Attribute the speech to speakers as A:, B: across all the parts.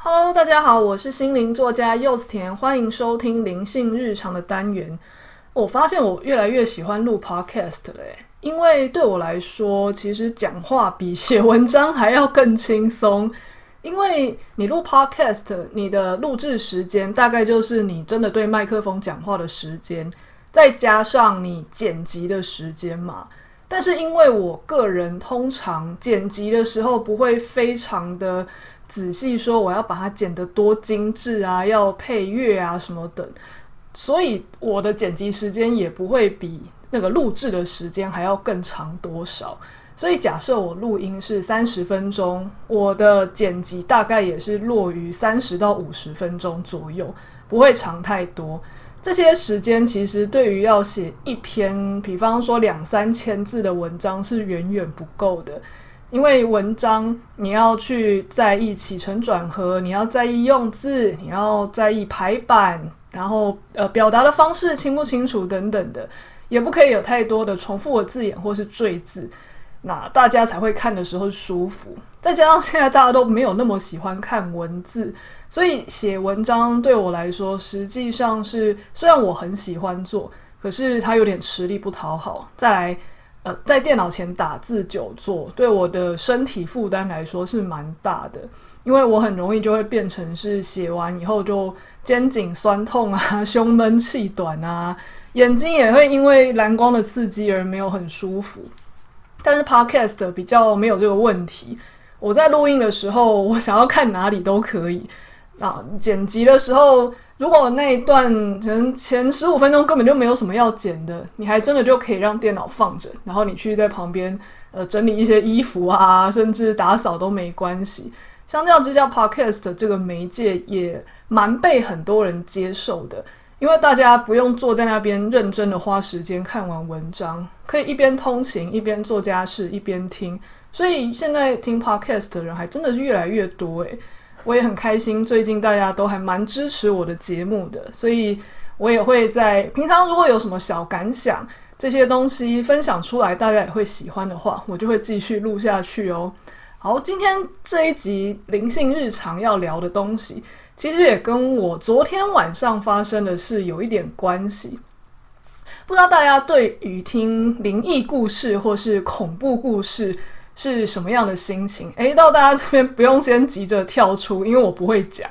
A: Hello，大家好，我是心灵作家柚子甜，欢迎收听灵性日常的单元。我发现我越来越喜欢录 Podcast 了，因为对我来说，其实讲话比写文章还要更轻松。因为你录 Podcast，你的录制时间大概就是你真的对麦克风讲话的时间，再加上你剪辑的时间嘛。但是因为我个人通常剪辑的时候不会非常的仔细，说我要把它剪得多精致啊，要配乐啊什么的，所以我的剪辑时间也不会比那个录制的时间还要更长多少。所以假设我录音是三十分钟，我的剪辑大概也是落于三十到五十分钟左右，不会长太多。这些时间其实对于要写一篇，比方说两三千字的文章是远远不够的，因为文章你要去在意起承转合，你要在意用字，你要在意排版，然后呃表达的方式清不清楚等等的，也不可以有太多的重复的字眼或是赘字，那大家才会看的时候舒服。再加上现在大家都没有那么喜欢看文字。所以写文章对我来说，实际上是虽然我很喜欢做，可是它有点吃力不讨好。再来，在电脑前打字久坐，对我的身体负担来说是蛮大的，因为我很容易就会变成是写完以后就肩颈酸痛啊、胸闷气短啊，眼睛也会因为蓝光的刺激而没有很舒服。但是 Podcast 比较没有这个问题，我在录音的时候，我想要看哪里都可以。啊，剪辑的时候，如果那一段可能前十五分钟根本就没有什么要剪的，你还真的就可以让电脑放着，然后你去在旁边呃整理一些衣服啊，甚至打扫都没关系。相较之下，Podcast 这个媒介也蛮被很多人接受的，因为大家不用坐在那边认真的花时间看完文章，可以一边通勤一边做家事一边听，所以现在听 Podcast 的人还真的是越来越多诶。我也很开心，最近大家都还蛮支持我的节目的，所以我也会在平常如果有什么小感想，这些东西分享出来，大家也会喜欢的话，我就会继续录下去哦。好，今天这一集灵性日常要聊的东西，其实也跟我昨天晚上发生的事有一点关系。不知道大家对于听灵异故事或是恐怖故事，是什么样的心情？诶，到大家这边不用先急着跳出，因为我不会讲，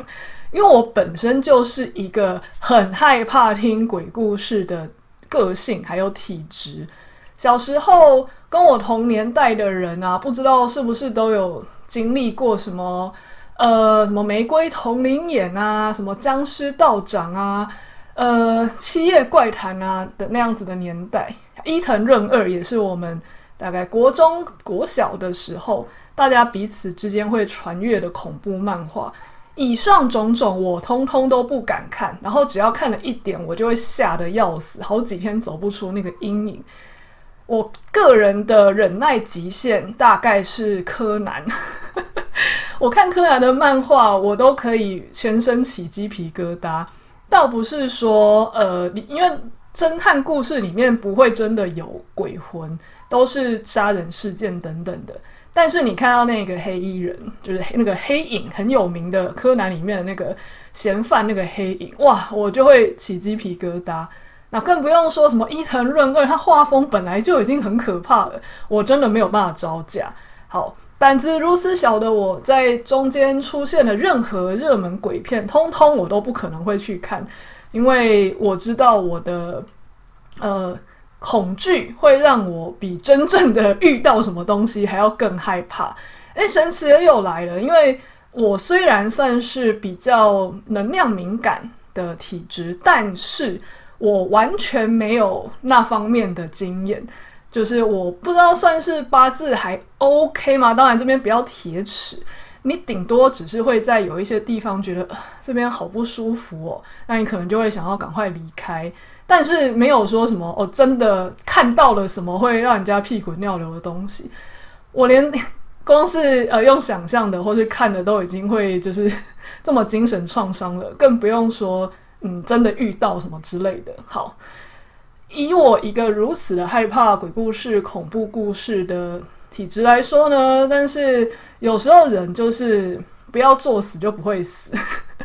A: 因为我本身就是一个很害怕听鬼故事的个性，还有体质。小时候跟我同年代的人啊，不知道是不是都有经历过什么呃，什么玫瑰瞳铃眼啊，什么僵尸道长啊，呃，七夜怪谈啊的那样子的年代。伊藤润二也是我们。大概国中、国小的时候，大家彼此之间会传阅的恐怖漫画，以上种种我通通都不敢看，然后只要看了一点，我就会吓得要死，好几天走不出那个阴影。我个人的忍耐极限大概是柯南，我看柯南的漫画，我都可以全身起鸡皮疙瘩。倒不是说，呃，因为侦探故事里面不会真的有鬼魂。都是杀人事件等等的，但是你看到那个黑衣人，就是那个黑影很有名的柯南里面的那个嫌犯，那个黑影，哇，我就会起鸡皮疙瘩。那更不用说什么伊藤润二，他画风本来就已经很可怕了，我真的没有办法招架。好，胆子如此小的我，在中间出现的任何热门鬼片，通通我都不可能会去看，因为我知道我的，呃。恐惧会让我比真正的遇到什么东西还要更害怕。诶，神奇的又来了，因为我虽然算是比较能量敏感的体质，但是我完全没有那方面的经验。就是我不知道算是八字还 OK 吗？当然这边比较铁齿，你顶多只是会在有一些地方觉得，呃，这边好不舒服哦，那你可能就会想要赶快离开。但是没有说什么哦，真的看到了什么会让人家屁滚尿流的东西。我连 光是呃用想象的或是看的都已经会就是 这么精神创伤了，更不用说嗯真的遇到什么之类的。好，以我一个如此的害怕鬼故事、恐怖故事的体质来说呢，但是有时候人就是不要作死就不会死。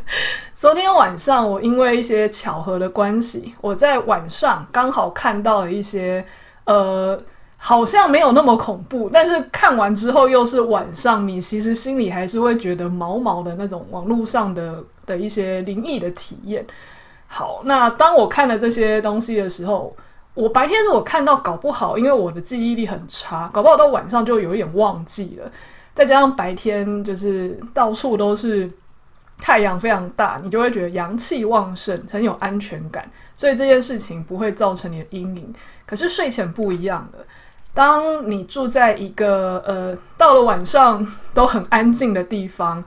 A: 昨天晚上我因为一些巧合的关系，我在晚上刚好看到了一些呃，好像没有那么恐怖，但是看完之后又是晚上，你其实心里还是会觉得毛毛的那种网络上的的一些灵异的体验。好，那当我看了这些东西的时候，我白天如果看到，搞不好因为我的记忆力很差，搞不好到晚上就有一点忘记了。再加上白天就是到处都是太阳非常大，你就会觉得阳气旺盛，很有安全感，所以这件事情不会造成你的阴影。可是睡前不一样的，当你住在一个呃到了晚上都很安静的地方。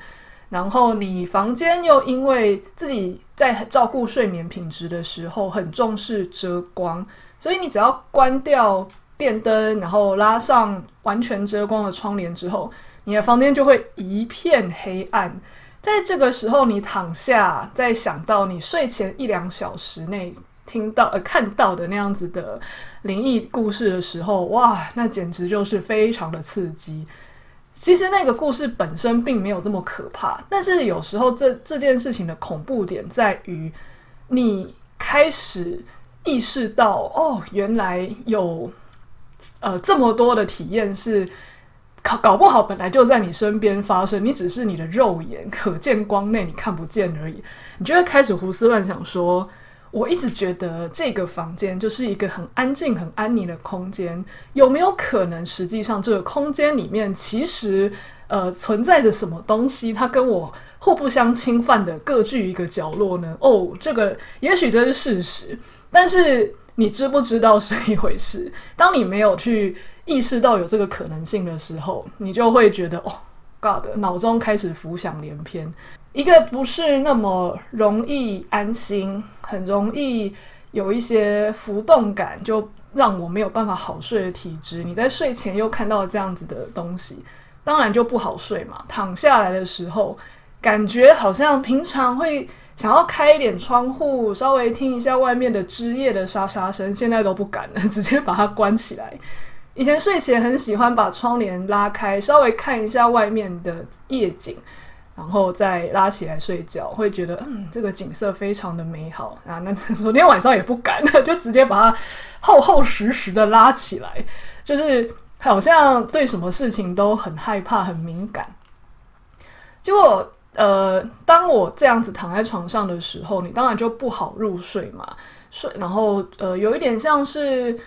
A: 然后你房间又因为自己在照顾睡眠品质的时候很重视遮光，所以你只要关掉电灯，然后拉上完全遮光的窗帘之后，你的房间就会一片黑暗。在这个时候，你躺下，再想到你睡前一两小时内听到呃看到的那样子的灵异故事的时候，哇，那简直就是非常的刺激。其实那个故事本身并没有这么可怕，但是有时候这这件事情的恐怖点在于，你开始意识到，哦，原来有呃这么多的体验是搞搞不好本来就在你身边发生，你只是你的肉眼可见光内你看不见而已，你就会开始胡思乱想说。我一直觉得这个房间就是一个很安静、很安宁的空间，有没有可能实际上这个空间里面其实呃存在着什么东西？它跟我互不相侵犯的各据一个角落呢？哦，这个也许这是事实，但是你知不知道是一回事。当你没有去意识到有这个可能性的时候，你就会觉得哦，God，脑中开始浮想联翩。一个不是那么容易安心，很容易有一些浮动感，就让我没有办法好睡的体质。你在睡前又看到这样子的东西，当然就不好睡嘛。躺下来的时候，感觉好像平常会想要开一点窗户，稍微听一下外面的枝叶的沙沙声，现在都不敢了，直接把它关起来。以前睡前很喜欢把窗帘拉开，稍微看一下外面的夜景。然后再拉起来睡觉，会觉得嗯，这个景色非常的美好啊。那昨天晚上也不敢，就直接把它厚厚实实的拉起来，就是好像对什么事情都很害怕、很敏感。结果呃，当我这样子躺在床上的时候，你当然就不好入睡嘛。睡，然后呃，有一点像是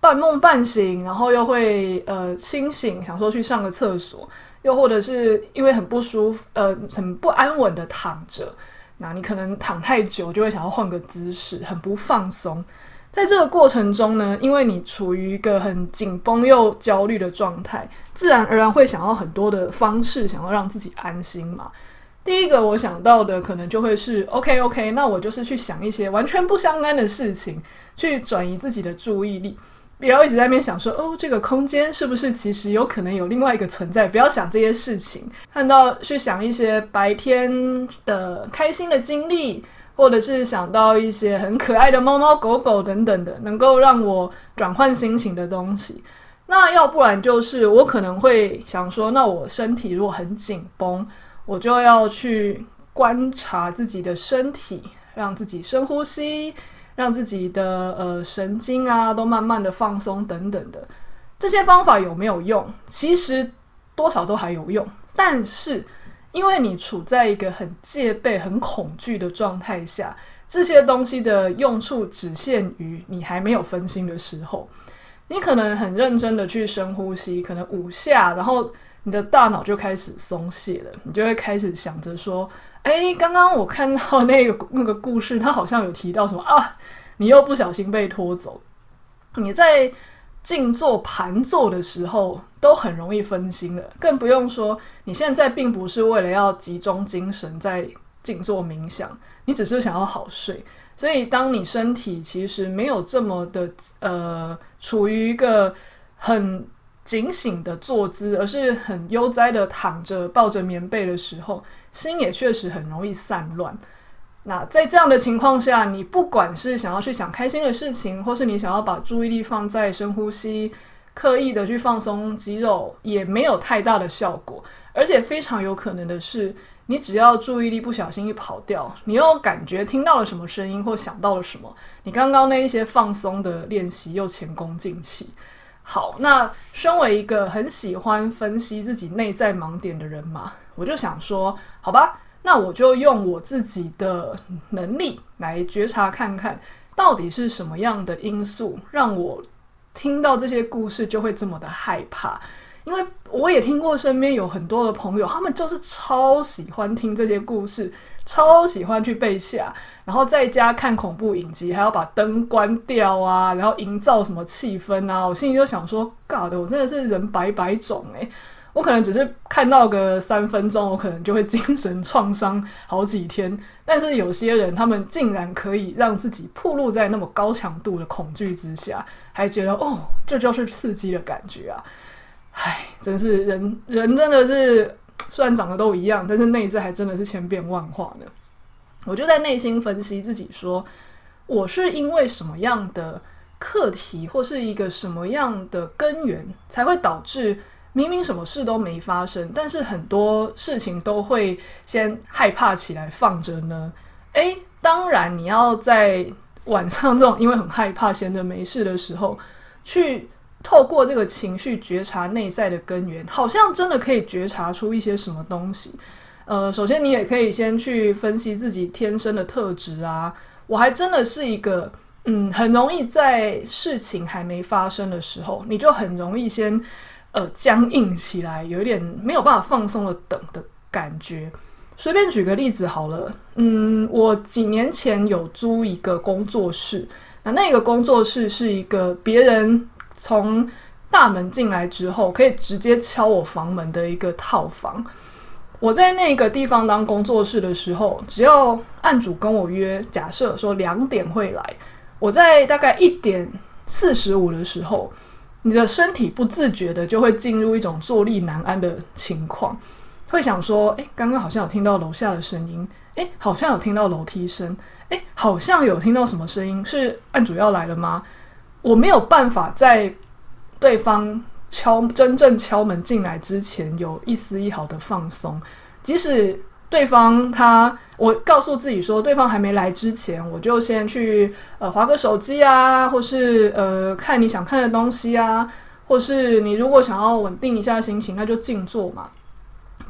A: 半梦半醒，然后又会呃清醒，想说去上个厕所。又或者是因为很不舒服，呃，很不安稳的躺着，那你可能躺太久就会想要换个姿势，很不放松。在这个过程中呢，因为你处于一个很紧绷又焦虑的状态，自然而然会想要很多的方式，想要让自己安心嘛。第一个我想到的可能就会是，OK OK，那我就是去想一些完全不相干的事情，去转移自己的注意力。不要一直在那边想说哦，这个空间是不是其实有可能有另外一个存在？不要想这些事情，看到去想一些白天的开心的经历，或者是想到一些很可爱的猫猫狗狗等等的，能够让我转换心情的东西。那要不然就是我可能会想说，那我身体如果很紧绷，我就要去观察自己的身体，让自己深呼吸。让自己的呃神经啊都慢慢的放松等等的，这些方法有没有用？其实多少都还有用，但是因为你处在一个很戒备、很恐惧的状态下，这些东西的用处只限于你还没有分心的时候。你可能很认真的去深呼吸，可能五下，然后你的大脑就开始松懈了，你就会开始想着说。哎，刚刚我看到那个那个故事，他好像有提到什么啊？你又不小心被拖走。你在静坐盘坐的时候，都很容易分心了，更不用说你现在并不是为了要集中精神在静坐冥想，你只是想要好睡。所以，当你身体其实没有这么的呃，处于一个很警醒的坐姿，而是很悠哉的躺着抱着棉被的时候，心也确实很容易散乱。那在这样的情况下，你不管是想要去想开心的事情，或是你想要把注意力放在深呼吸，刻意的去放松肌肉，也没有太大的效果，而且非常有可能的是，你只要注意力不小心一跑掉，你又感觉听到了什么声音或想到了什么，你刚刚那一些放松的练习又前功尽弃。好，那身为一个很喜欢分析自己内在盲点的人嘛，我就想说，好吧，那我就用我自己的能力来觉察看看，到底是什么样的因素让我听到这些故事就会这么的害怕。因为我也听过身边有很多的朋友，他们就是超喜欢听这些故事，超喜欢去被吓，然后在家看恐怖影集，还要把灯关掉啊，然后营造什么气氛啊。我心里就想说尬的我真的是人百百种诶，我可能只是看到个三分钟，我可能就会精神创伤好几天。但是有些人，他们竟然可以让自己暴露在那么高强度的恐惧之下，还觉得哦，这就是刺激的感觉啊。唉，真是人人真的是，虽然长得都一样，但是内在还真的是千变万化的。我就在内心分析自己说，我是因为什么样的课题，或是一个什么样的根源，才会导致明明什么事都没发生，但是很多事情都会先害怕起来放着呢？诶，当然你要在晚上这种因为很害怕、闲着没事的时候去。透过这个情绪觉察内在的根源，好像真的可以觉察出一些什么东西。呃，首先你也可以先去分析自己天生的特质啊。我还真的是一个，嗯，很容易在事情还没发生的时候，你就很容易先呃僵硬起来，有一点没有办法放松的等的感觉。随便举个例子好了，嗯，我几年前有租一个工作室，那那个工作室是一个别人。从大门进来之后，可以直接敲我房门的一个套房。我在那个地方当工作室的时候，只要案主跟我约，假设说两点会来，我在大概一点四十五的时候，你的身体不自觉的就会进入一种坐立难安的情况，会想说：诶，刚刚好像有听到楼下的声音，诶，好像有听到楼梯声，诶，好像有听到什么声音，是案主要来了吗？我没有办法在对方敲真正敲门进来之前有一丝一毫的放松，即使对方他，我告诉自己说对方还没来之前，我就先去呃划个手机啊，或是呃看你想看的东西啊，或是你如果想要稳定一下心情，那就静坐嘛。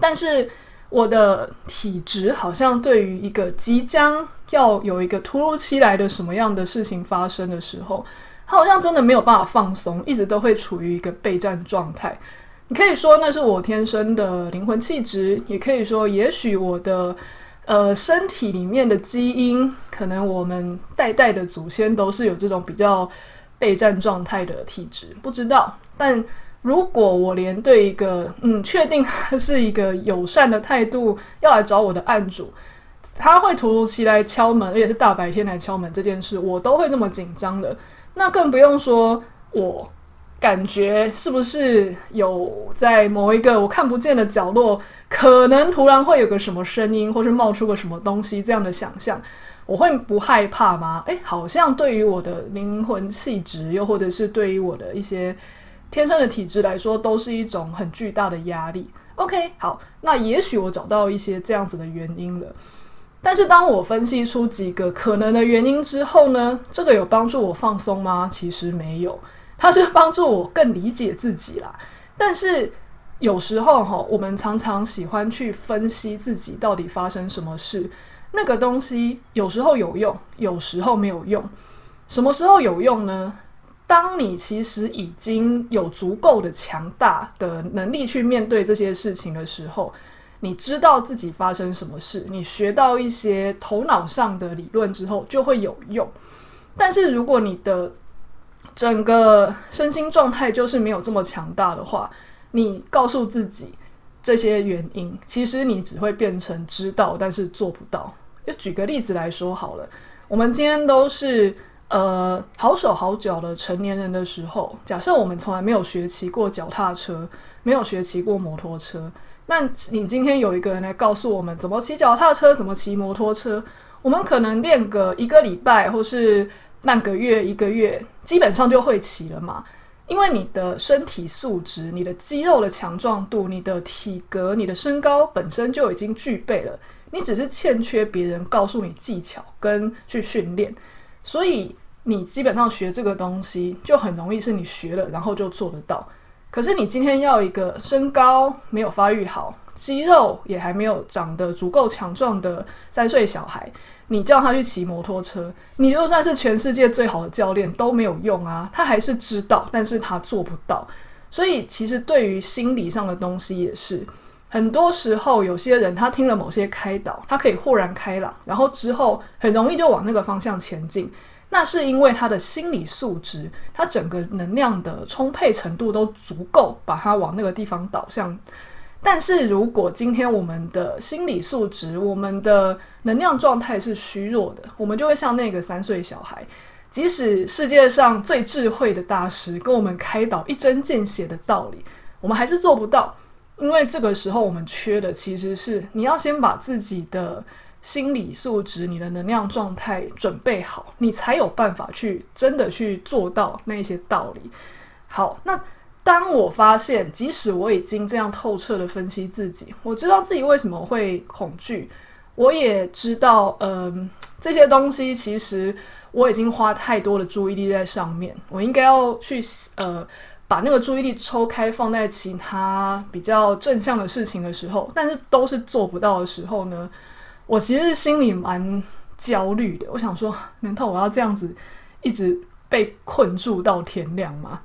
A: 但是我的体质好像对于一个即将要有一个突如其来的什么样的事情发生的时候。他好像真的没有办法放松，一直都会处于一个备战状态。你可以说那是我天生的灵魂气质，也可以说也许我的呃身体里面的基因，可能我们代代的祖先都是有这种比较备战状态的体质，不知道。但如果我连对一个嗯确定他是一个友善的态度要来找我的案主，他会突如其来敲门，而且是大白天来敲门这件事，我都会这么紧张的。那更不用说，我感觉是不是有在某一个我看不见的角落，可能突然会有个什么声音，或是冒出个什么东西这样的想象，我会不害怕吗？诶，好像对于我的灵魂气质，又或者是对于我的一些天生的体质来说，都是一种很巨大的压力。OK，好，那也许我找到一些这样子的原因了。但是当我分析出几个可能的原因之后呢，这个有帮助我放松吗？其实没有，它是帮助我更理解自己啦。但是有时候哈，我们常常喜欢去分析自己到底发生什么事，那个东西有时候有用，有时候没有用。什么时候有用呢？当你其实已经有足够的强大的能力去面对这些事情的时候。你知道自己发生什么事，你学到一些头脑上的理论之后就会有用。但是如果你的整个身心状态就是没有这么强大的话，你告诉自己这些原因，其实你只会变成知道，但是做不到。就举个例子来说好了，我们今天都是呃好手好脚的成年人的时候，假设我们从来没有学骑过脚踏车，没有学骑过摩托车。那你今天有一个人来告诉我们怎么骑脚踏车，怎么骑摩托车，我们可能练个一个礼拜或是半个月、一个月，基本上就会骑了嘛。因为你的身体素质、你的肌肉的强壮度、你的体格、你的身高本身就已经具备了，你只是欠缺别人告诉你技巧跟去训练，所以你基本上学这个东西就很容易是你学了然后就做得到。可是你今天要一个身高没有发育好、肌肉也还没有长得足够强壮的三岁小孩，你叫他去骑摩托车，你就算是全世界最好的教练都没有用啊！他还是知道，但是他做不到。所以其实对于心理上的东西也是，很多时候有些人他听了某些开导，他可以豁然开朗，然后之后很容易就往那个方向前进。那是因为他的心理素质，他整个能量的充沛程度都足够，把他往那个地方导向。但是如果今天我们的心理素质、我们的能量状态是虚弱的，我们就会像那个三岁小孩，即使世界上最智慧的大师跟我们开导一针见血的道理，我们还是做不到。因为这个时候我们缺的其实是你要先把自己的。心理素质，你的能量状态准备好，你才有办法去真的去做到那些道理。好，那当我发现，即使我已经这样透彻的分析自己，我知道自己为什么会恐惧，我也知道，嗯、呃，这些东西其实我已经花太多的注意力在上面，我应该要去呃把那个注意力抽开，放在其他比较正向的事情的时候，但是都是做不到的时候呢？我其实心里蛮焦虑的，我想说，难道我要这样子一直被困住到天亮吗？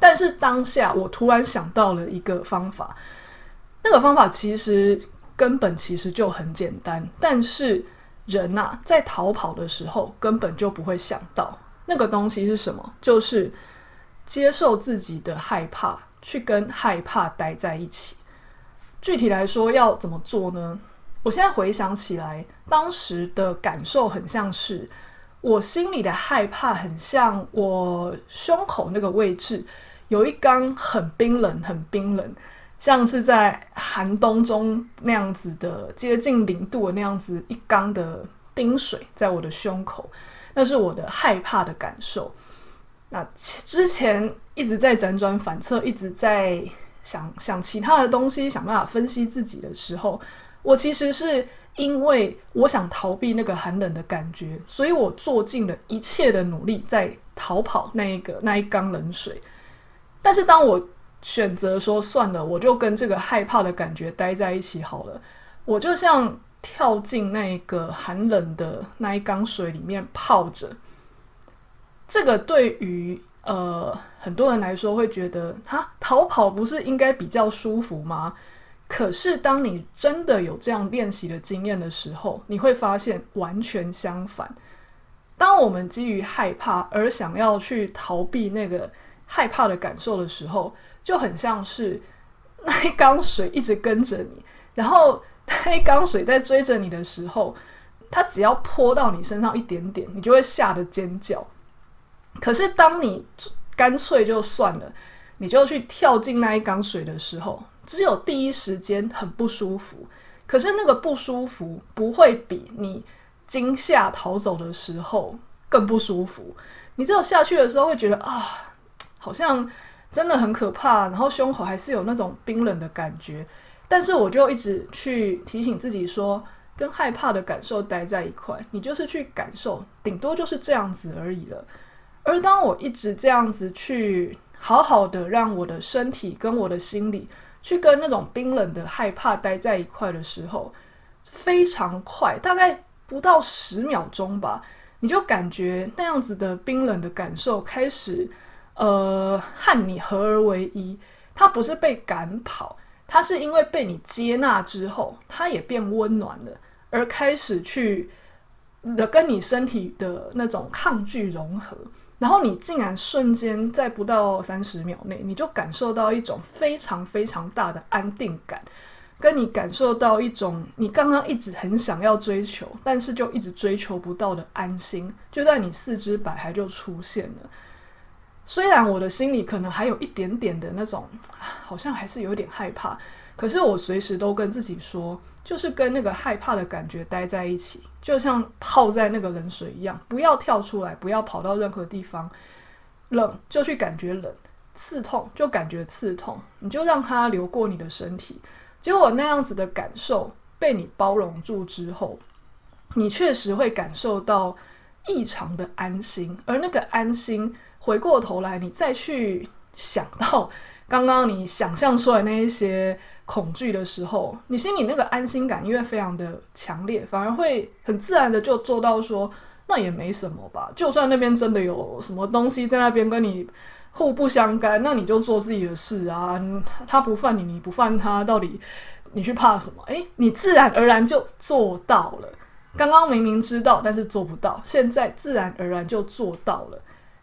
A: 但是当下我突然想到了一个方法，那个方法其实根本其实就很简单，但是人呐，在逃跑的时候根本就不会想到那个东西是什么，就是接受自己的害怕，去跟害怕待在一起。具体来说要怎么做呢？我现在回想起来，当时的感受很像是我心里的害怕，很像我胸口那个位置有一缸很冰冷、很冰冷，像是在寒冬中那样子的接近零度的那样子一缸的冰水在我的胸口，那是我的害怕的感受。那之前一直在辗转反侧，一直在想想其他的东西，想办法分析自己的时候。我其实是因为我想逃避那个寒冷的感觉，所以我做尽了一切的努力在逃跑那一个那一缸冷水。但是当我选择说算了，我就跟这个害怕的感觉待在一起好了，我就像跳进那个寒冷的那一缸水里面泡着。这个对于呃很多人来说会觉得，哈，逃跑不是应该比较舒服吗？可是，当你真的有这样练习的经验的时候，你会发现完全相反。当我们基于害怕而想要去逃避那个害怕的感受的时候，就很像是 那一缸水一直跟着你，然后 那一缸水在追着你的时候，它只要泼到你身上一点点，你就会吓得尖叫。可是，当你干脆就算了，你就去跳进那一缸水的时候，只有第一时间很不舒服，可是那个不舒服不会比你惊吓逃走的时候更不舒服。你只有下去的时候会觉得啊，好像真的很可怕，然后胸口还是有那种冰冷的感觉。但是我就一直去提醒自己说，跟害怕的感受待在一块，你就是去感受，顶多就是这样子而已了。而当我一直这样子去好好的让我的身体跟我的心理。去跟那种冰冷的害怕待在一块的时候，非常快，大概不到十秒钟吧，你就感觉那样子的冰冷的感受开始，呃，和你合而为一。它不是被赶跑，它是因为被你接纳之后，它也变温暖了，而开始去跟你身体的那种抗拒融合。然后你竟然瞬间在不到三十秒内，你就感受到一种非常非常大的安定感，跟你感受到一种你刚刚一直很想要追求，但是就一直追求不到的安心，就在你四肢百骸就出现了。虽然我的心里可能还有一点点的那种，好像还是有点害怕，可是我随时都跟自己说。就是跟那个害怕的感觉待在一起，就像泡在那个冷水一样，不要跳出来，不要跑到任何地方。冷就去感觉冷，刺痛，就感觉刺痛，你就让它流过你的身体。结果那样子的感受被你包容住之后，你确实会感受到异常的安心。而那个安心，回过头来你再去想到 刚刚你想象出来那一些恐惧的时候，你心里那个安心感因为非常的强烈，反而会很自然的就做到说，那也没什么吧。就算那边真的有什么东西在那边跟你。互不相干，那你就做自己的事啊。他不犯你，你不犯他，到底你去怕什么？诶，你自然而然就做到了。刚刚明明知道，但是做不到，现在自然而然就做到了。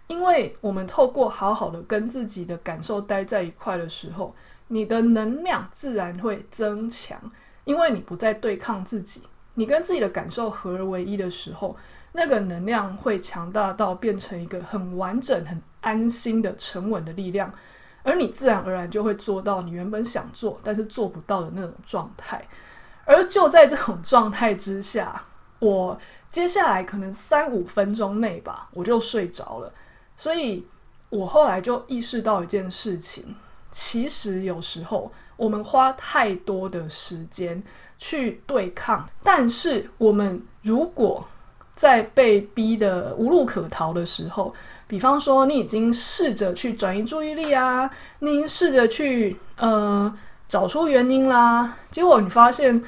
A: 因为我们透过好好的跟自己的感受待在一块的时候，你的能量自然会增强，因为你不再对抗自己，你跟自己的感受合而为一的时候。那个能量会强大到变成一个很完整、很安心的沉稳的力量，而你自然而然就会做到你原本想做但是做不到的那种状态。而就在这种状态之下，我接下来可能三五分钟内吧，我就睡着了。所以我后来就意识到一件事情：其实有时候我们花太多的时间去对抗，但是我们如果在被逼得无路可逃的时候，比方说你已经试着去转移注意力啊，你试着去呃找出原因啦，结果你发现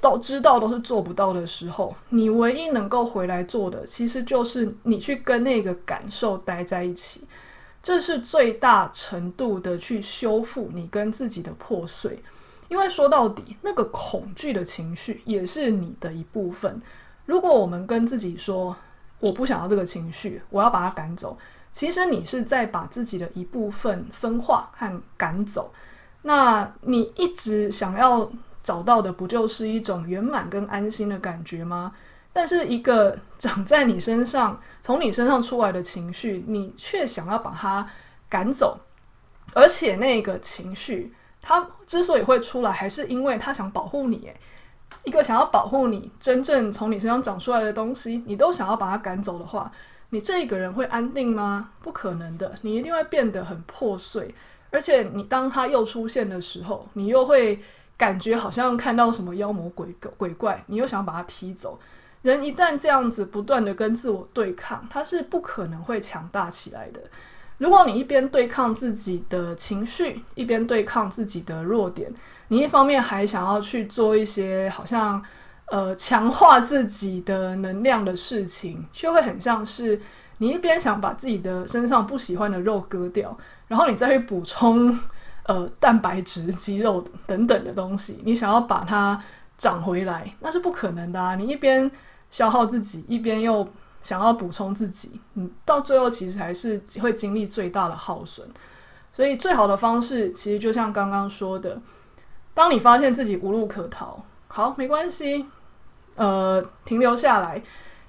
A: 都知道都是做不到的时候，你唯一能够回来做的，其实就是你去跟那个感受待在一起，这是最大程度的去修复你跟自己的破碎，因为说到底，那个恐惧的情绪也是你的一部分。如果我们跟自己说我不想要这个情绪，我要把它赶走，其实你是在把自己的一部分分化和赶走。那你一直想要找到的，不就是一种圆满跟安心的感觉吗？但是一个长在你身上、从你身上出来的情绪，你却想要把它赶走，而且那个情绪它之所以会出来，还是因为它想保护你，一个想要保护你真正从你身上长出来的东西，你都想要把它赶走的话，你这一个人会安定吗？不可能的，你一定会变得很破碎。而且你当他又出现的时候，你又会感觉好像看到什么妖魔鬼鬼怪，你又想把它踢走。人一旦这样子不断的跟自我对抗，他是不可能会强大起来的。如果你一边对抗自己的情绪，一边对抗自己的弱点。你一方面还想要去做一些好像呃强化自己的能量的事情，却会很像是你一边想把自己的身上不喜欢的肉割掉，然后你再去补充呃蛋白质、肌肉等等的东西，你想要把它长回来，那是不可能的啊！你一边消耗自己，一边又想要补充自己，你到最后其实还是会经历最大的耗损。所以最好的方式，其实就像刚刚说的。当你发现自己无路可逃，好，没关系，呃，停留下来。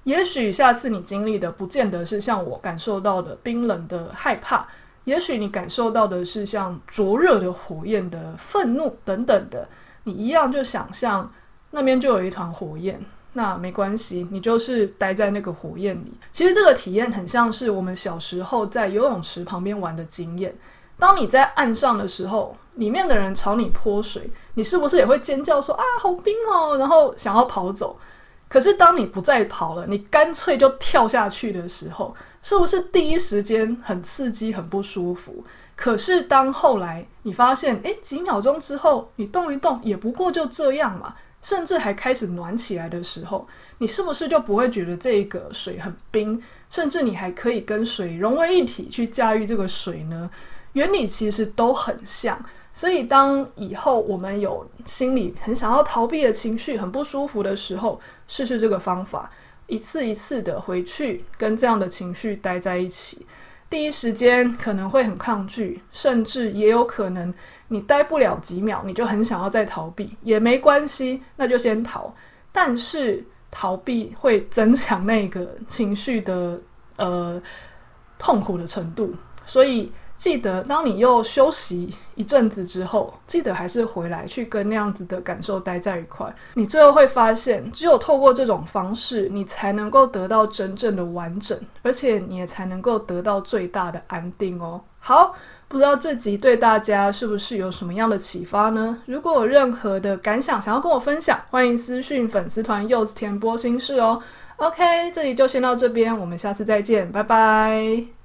A: 也许下次你经历的不见得是像我感受到的冰冷的害怕，也许你感受到的是像灼热的火焰的愤怒等等的。你一样就想象那边就有一团火焰，那没关系，你就是待在那个火焰里。其实这个体验很像是我们小时候在游泳池旁边玩的经验。当你在岸上的时候，里面的人朝你泼水，你是不是也会尖叫说啊，好冰哦，然后想要跑走？可是当你不再跑了，你干脆就跳下去的时候，是不是第一时间很刺激、很不舒服？可是当后来你发现，诶，几秒钟之后你动一动，也不过就这样嘛，甚至还开始暖起来的时候，你是不是就不会觉得这个水很冰？甚至你还可以跟水融为一体去驾驭这个水呢？原理其实都很像，所以当以后我们有心里很想要逃避的情绪、很不舒服的时候，试试这个方法，一次一次的回去跟这样的情绪待在一起。第一时间可能会很抗拒，甚至也有可能你待不了几秒，你就很想要再逃避，也没关系，那就先逃。但是逃避会增强那个情绪的呃痛苦的程度，所以。记得，当你又休息一阵子之后，记得还是回来去跟那样子的感受待在一块。你最后会发现，只有透过这种方式，你才能够得到真正的完整，而且你也才能够得到最大的安定哦。好，不知道这集对大家是不是有什么样的启发呢？如果有任何的感想想要跟我分享，欢迎私讯粉丝团柚子甜波心事哦。OK，这里就先到这边，我们下次再见，拜拜。